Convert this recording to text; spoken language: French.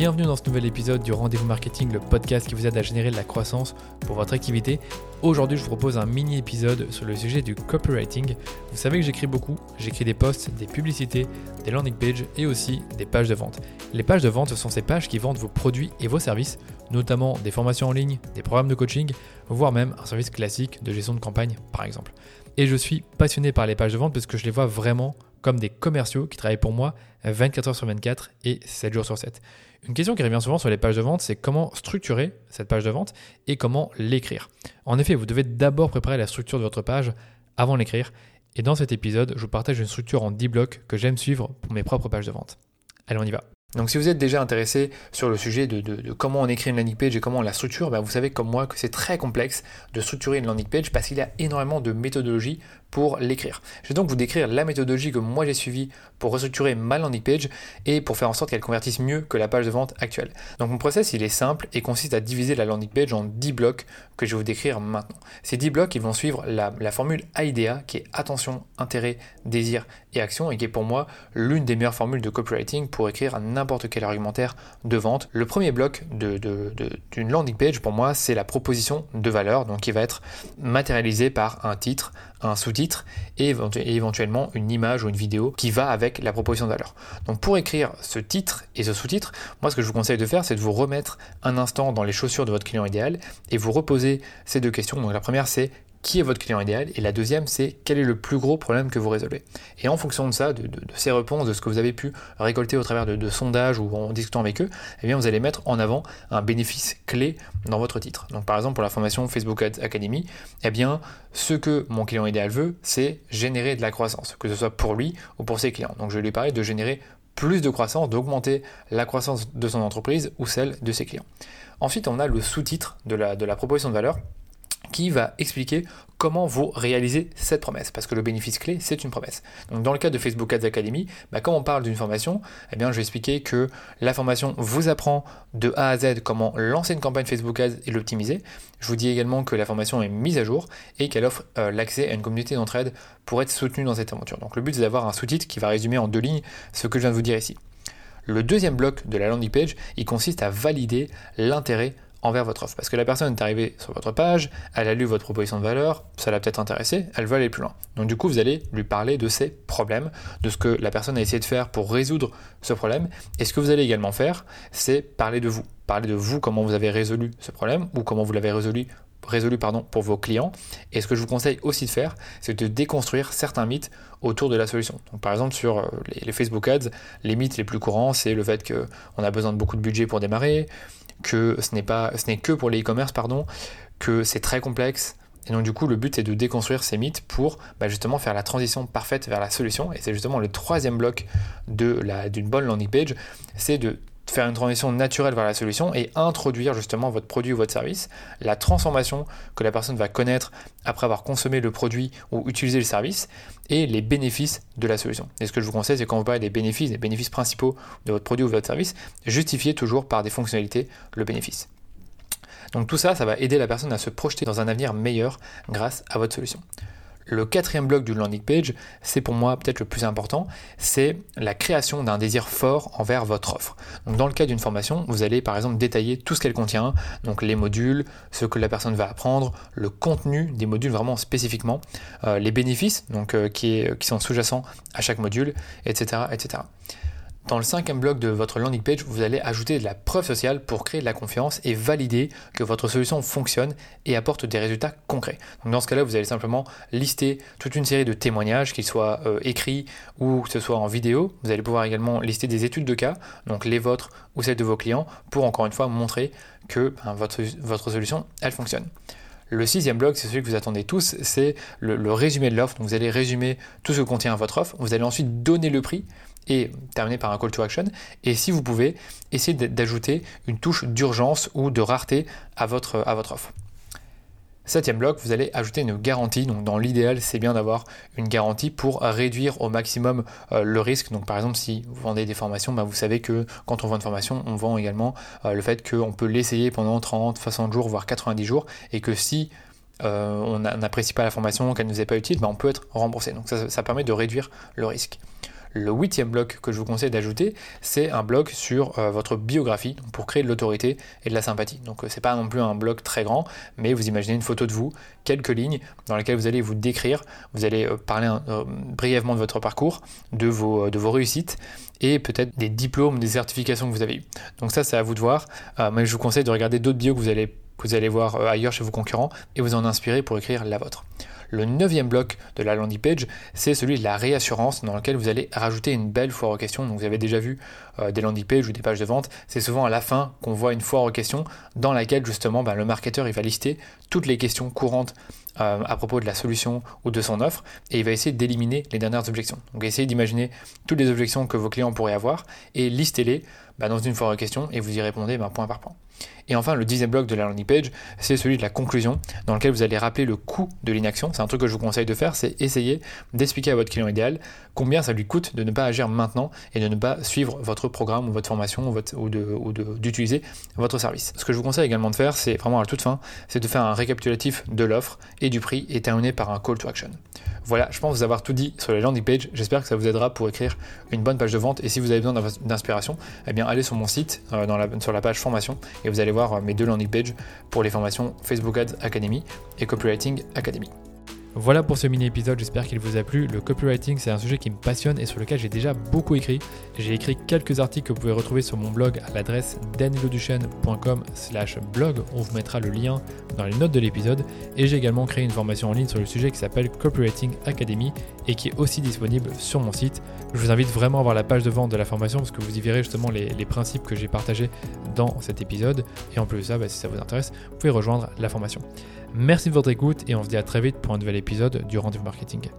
Bienvenue dans ce nouvel épisode du Rendez-vous Marketing, le podcast qui vous aide à générer de la croissance pour votre activité. Aujourd'hui, je vous propose un mini épisode sur le sujet du copywriting. Vous savez que j'écris beaucoup, j'écris des posts, des publicités, des landing pages et aussi des pages de vente. Les pages de vente, ce sont ces pages qui vendent vos produits et vos services, notamment des formations en ligne, des programmes de coaching, voire même un service classique de gestion de campagne par exemple. Et je suis passionné par les pages de vente parce que je les vois vraiment comme des commerciaux qui travaillent pour moi 24 heures sur 24 et 7 jours sur 7. Une question qui revient souvent sur les pages de vente, c'est comment structurer cette page de vente et comment l'écrire. En effet, vous devez d'abord préparer la structure de votre page avant l'écrire. Et dans cet épisode, je vous partage une structure en 10 blocs que j'aime suivre pour mes propres pages de vente. Allez, on y va. Donc si vous êtes déjà intéressé sur le sujet de, comment on écrit une landing page et comment on la structure, ben, vous savez comme moi que c'est très complexe de structurer une landing page parce qu'il y a énormément de méthodologies pour l'écrire. Je vais donc vous décrire la méthodologie que moi j'ai suivie pour restructurer ma landing page et pour faire en sorte qu'elle convertisse mieux que la page de vente actuelle. Donc mon process il est simple et consiste à diviser la landing page en 10 blocs que je vais vous décrire maintenant. Ces 10 blocs ils vont suivre la, formule AIDEA qui est attention, intérêt, désir et action et qui est pour moi l'une des meilleures formules de copywriting pour écrire n'importe quel argumentaire de vente. Le premier bloc d'une de, de, landing page pour moi c'est la proposition de valeur donc qui va être matérialisée par un titre, un sous-titre et éventuellement une image ou une vidéo qui va avec la proposition de valeur. Donc pour écrire ce titre et ce sous-titre, moi ce que je vous conseille de faire c'est de vous remettre un instant dans les chaussures de votre client idéal et vous reposer ces deux questions. Donc la première c'est qui est votre client idéal Et la deuxième, c'est quel est le plus gros problème que vous résolvez Et en fonction de ça, de, ces réponses, de ce que vous avez pu récolter au travers de, sondages ou en discutant avec eux, eh bien vous allez mettre en avant un bénéfice clé dans votre titre. Donc par exemple pour la formation Facebook Ads Academy, eh bien ce que mon client idéal veut, c'est générer de la croissance, que ce soit pour lui ou pour ses clients. Donc je lui parler de générer plus de croissance, d'augmenter la croissance de son entreprise ou celle de ses clients. Ensuite, on a le sous-titre de la proposition de valeur qui va expliquer comment vous réalisez cette promesse, parce que le bénéfice clé, c'est une promesse. Donc dans le cas de Facebook Ads Academy, bah, quand on parle d'une formation, eh bien, je vais expliquer que la formation vous apprend de A à Z comment lancer une campagne Facebook Ads et l'optimiser. Je vous dis également que la formation est mise à jour et qu'elle offre euh, l'accès à une communauté d'entraide pour être soutenu dans cette aventure. Donc le but, c'est d'avoir un sous-titre qui va résumer en deux lignes ce que je viens de vous dire ici. Le deuxième bloc de la landing page, il consiste à valider l'intérêt envers votre offre. Parce que la personne est arrivée sur votre page, elle a lu votre proposition de valeur, ça l'a peut-être intéressé, elle veut aller plus loin. Donc du coup, vous allez lui parler de ses problèmes, de ce que la personne a essayé de faire pour résoudre ce problème. Et ce que vous allez également faire, c'est parler de vous. Parler de vous, comment vous avez résolu ce problème, ou comment vous l'avez résolu résolu pardon, pour vos clients. Et ce que je vous conseille aussi de faire, c'est de déconstruire certains mythes autour de la solution. Par exemple, sur euh, les, Facebook Ads, les mythes les plus courants, c'est le fait qu'on a besoin de beaucoup de budget pour démarrer, que ce n'est pas, ce n'est que pour les e-commerce, pardon, que c'est très complexe. Et donc du coup, le but est de déconstruire ces mythes pour bah, justement faire la transition parfaite vers la solution. Et c'est justement le troisième bloc de la, d'une bonne landing page, c'est de faire une transition naturelle vers la solution et introduire justement votre produit ou votre service, la transformation que la personne va connaître après avoir consommé le produit ou utilisé le service et les bénéfices de la solution. Et ce que je vous conseille, c'est quand vous parlez des bénéfices, des bénéfices principaux de votre produit ou de votre service, justifiez toujours par des fonctionnalités le bénéfice. Donc tout ça, ça va aider la personne à se projeter dans un avenir meilleur grâce à votre solution. Le quatrième bloc du landing page, c'est pour moi peut-être le plus important, c'est la création d'un désir fort envers votre offre. Dans le cas d'une formation, vous allez par exemple détailler tout ce qu'elle contient, donc les modules, ce que la personne va apprendre, le contenu des modules vraiment spécifiquement, euh, les bénéfices donc, euh, qui, qui sont sous-jacents à chaque module, etc. etc. Dans le cinquième bloc de votre landing page, vous allez ajouter de la preuve sociale pour créer de la confiance et valider que votre solution fonctionne et apporte des résultats concrets. Dans ce cas-là, vous allez simplement lister toute une série de témoignages, qu'ils soient euh, écrits ou que ce soit en vidéo. Vous allez pouvoir également lister des études de cas, donc les vôtres ou celles de vos clients, pour encore une fois montrer que ben, votre, solution, elle fonctionne. Le sixième bloc, c'est celui que vous attendez tous, c'est le, résumé de l'offre. Vous allez résumer tout ce que contient votre offre. Vous allez ensuite donner le prix et terminer par un call to action. Et si vous pouvez, essayer d'ajouter une touche d'urgence ou de rareté à votre, à votre offre. Septième bloc, vous allez ajouter une garantie. Donc dans l'idéal, c'est bien d'avoir une garantie pour réduire au maximum euh, le risque. Donc par exemple, si vous vendez des formations, bah, vous savez que quand on vend une formation, on vend également euh, le fait qu'on peut l'essayer pendant 30, 60 jours, voire 90 jours, et que si euh, on n'apprécie pas la formation, qu'elle ne nous est pas utile, bah, on peut être remboursé. Donc ça permet de réduire le risque. Le huitième bloc que je vous conseille d'ajouter, c'est un bloc sur euh, votre biographie pour créer de l'autorité et de la sympathie. Donc euh, c'est pas non plus un bloc très grand, mais vous imaginez une photo de vous, quelques lignes dans lesquelles vous allez vous décrire, vous allez euh, parler brièvement de votre parcours, de vos, réussites et peut-être des diplômes, des certifications que vous avez eues. Donc ça c'est à vous de voir, mais je vous conseille de regarder d'autres bios que vous allez voir ailleurs chez vos concurrents et vous en inspirer pour écrire la vôtre. Le neuvième bloc de la landing page, c'est celui de la réassurance dans lequel vous allez rajouter une belle foire aux questions. Donc vous avez déjà vu euh, des landing pages ou des pages de vente, c'est souvent à la fin qu'on voit une foire aux questions dans laquelle justement ben, le marketeur il va lister toutes les questions courantes euh, à propos de la solution ou de son offre et il va essayer d'éliminer les dernières objections. Donc essayez d'imaginer toutes les objections que vos clients pourraient avoir et listez-les ben, dans une foire aux questions et vous y répondez ben, point par point. Et enfin, le dixième bloc de la landing page, c'est celui de la conclusion, dans lequel vous allez rappeler le coût de l'inaction. C'est un truc que je vous conseille de faire, c'est essayer d'expliquer à votre client idéal combien ça lui coûte de ne pas agir maintenant et de ne pas suivre votre programme ou votre formation ou, d'utiliser votre service. Ce que je vous conseille également de faire, c'est vraiment à la toute fin, c'est de faire un récapitulatif de l'offre et du prix et terminer par un call to action. Voilà, je pense vous avoir tout dit sur les landing pages. J'espère que ça vous aidera pour écrire une bonne page de vente. Et si vous avez besoin d'inspiration, eh bien allez sur mon site, euh, sur la page formation, et vous allez voir euh, mes deux landing pages pour les formations Facebook Ads Academy et Copywriting Academy. Voilà pour ce mini-épisode, j'espère qu'il vous a plu. Le copywriting, c'est un sujet qui me passionne et sur lequel j'ai déjà beaucoup écrit. J'ai écrit quelques articles que vous pouvez retrouver sur mon blog à l'adresse danieloduchesne.com slash blog. On vous mettra le lien dans les notes de l'épisode. Et j'ai également créé une formation en ligne sur le sujet qui s'appelle Copywriting Academy et qui est aussi disponible sur mon site. Je vous invite vraiment à voir la page de vente de la formation parce que vous y verrez justement les, principes que j'ai partagés dans cet épisode. Et en plus de ça, bah, si ça vous intéresse, vous pouvez rejoindre la formation. Merci de votre écoute et on se dit à très vite pour un nouvel épisode du Rendez-vous Marketing.